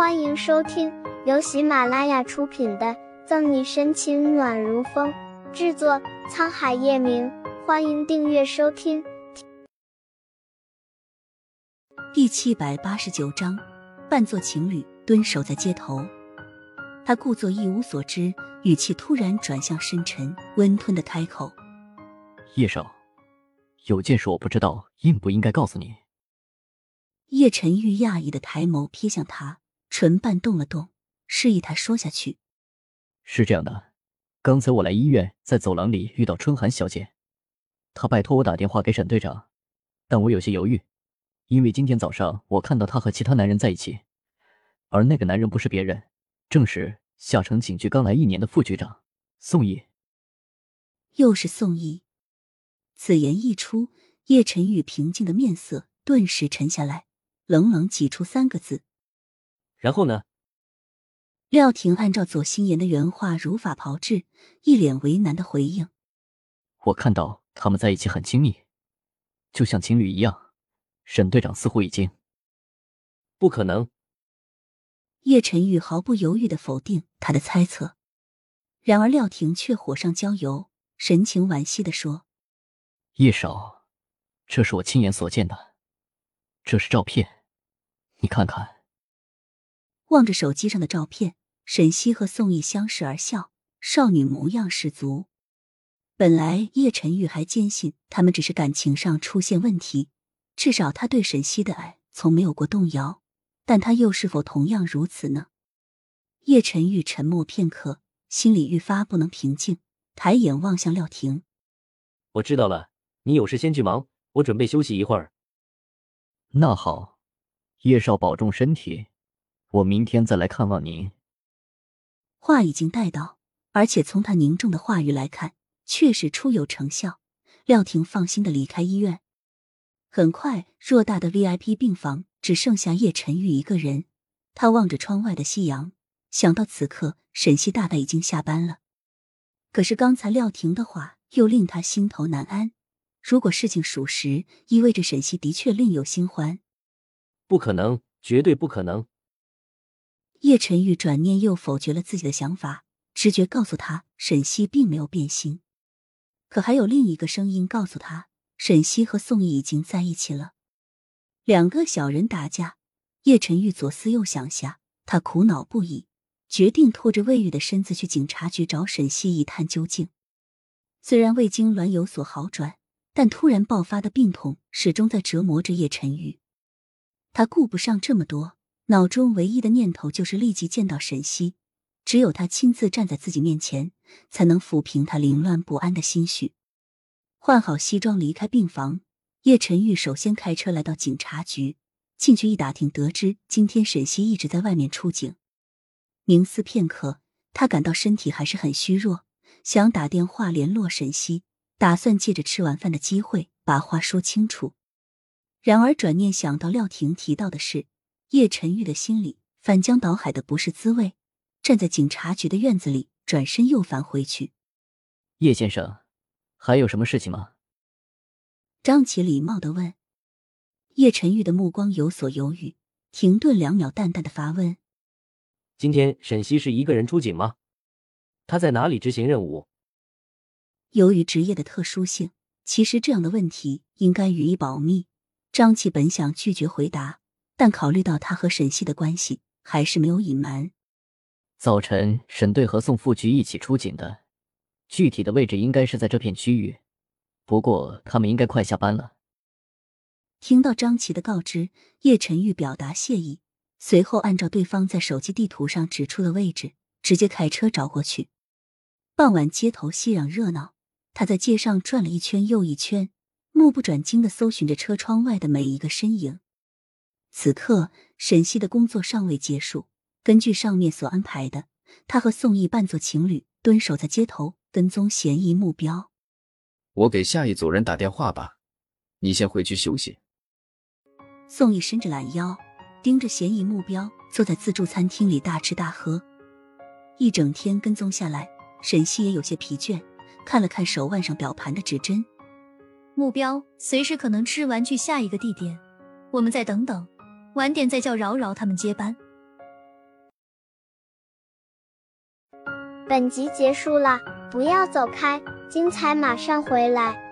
欢迎收听由喜马拉雅出品的《赠你深情暖如风》，制作沧海夜明。欢迎订阅收听。第七百八十九章，扮作情侣蹲守在街头。他故作一无所知，语气突然转向深沉温吞的开口：“叶少，有件事我不知道，应不应该告诉你？”叶晨玉讶异的抬眸瞥向他。唇瓣动了动，示意他说下去。是这样的，刚才我来医院，在走廊里遇到春寒小姐，她拜托我打电话给沈队长，但我有些犹豫，因为今天早上我看到她和其他男人在一起，而那个男人不是别人，正是下城警局刚来一年的副局长宋毅。又是宋毅，此言一出，叶晨玉平静的面色顿时沉下来，冷冷挤出三个字。然后呢？廖婷按照左心言的原话如法炮制，一脸为难的回应：“我看到他们在一起很亲密，就像情侣一样。”沈队长似乎已经……不可能。叶晨玉毫不犹豫的否定他的猜测，然而廖婷却火上浇油，神情惋惜的说：“叶少，这是我亲眼所见的，这是照片，你看看。”望着手机上的照片，沈西和宋毅相视而笑，少女模样十足。本来叶晨玉还坚信他们只是感情上出现问题，至少他对沈西的爱从没有过动摇。但他又是否同样如此呢？叶晨玉沉默片刻，心里愈发不能平静，抬眼望向廖婷：“我知道了，你有事先去忙，我准备休息一会儿。”那好，叶少保重身体。我明天再来看望您。话已经带到，而且从他凝重的话语来看，确实初有成效。廖婷放心的离开医院。很快，偌大的 VIP 病房只剩下叶晨玉一个人。他望着窗外的夕阳，想到此刻沈西大概已经下班了。可是刚才廖婷的话又令他心头难安。如果事情属实，意味着沈西的确另有新欢。不可能，绝对不可能。叶晨玉转念又否决了自己的想法，直觉告诉他沈西并没有变心，可还有另一个声音告诉他沈西和宋毅已经在一起了。两个小人打架，叶晨玉左思右想下，他苦恼不已，决定拖着未愈的身子去警察局找沈西一探究竟。虽然胃痉挛有所好转，但突然爆发的病痛始终在折磨着叶晨玉，他顾不上这么多。脑中唯一的念头就是立即见到沈西，只有他亲自站在自己面前，才能抚平他凌乱不安的心绪。换好西装离开病房，叶晨玉首先开车来到警察局，进去一打听，得知今天沈西一直在外面出警。冥思片刻，他感到身体还是很虚弱，想打电话联络沈西，打算借着吃完饭的机会把话说清楚。然而转念想到廖婷提到的事。叶晨玉的心里翻江倒海的不是滋味，站在警察局的院子里，转身又返回去。叶先生，还有什么事情吗？张琪礼貌的问。叶晨玉的目光有所犹豫，停顿两秒，淡淡的发问：“今天沈西是一个人出警吗？他在哪里执行任务？”由于职业的特殊性，其实这样的问题应该予以保密。张琪本想拒绝回答。但考虑到他和沈西的关系，还是没有隐瞒。早晨，沈队和宋副局一起出警的，具体的位置应该是在这片区域。不过他们应该快下班了。听到张琪的告知，叶晨玉表达谢意，随后按照对方在手机地图上指出的位置，直接开车找过去。傍晚街头熙攘热闹，他在街上转了一圈又一圈，目不转睛的搜寻着车窗外的每一个身影。此刻，沈西的工作尚未结束。根据上面所安排的，他和宋毅扮作情侣，蹲守在街头，跟踪嫌疑目标。我给下一组人打电话吧，你先回去休息。宋毅伸着懒腰，盯着嫌疑目标，坐在自助餐厅里大吃大喝。一整天跟踪下来，沈西也有些疲倦，看了看手腕上表盘的指针，目标随时可能吃完去下一个地点，我们再等等。晚点再叫饶饶他们接班。本集结束了不要走开精彩马上回来。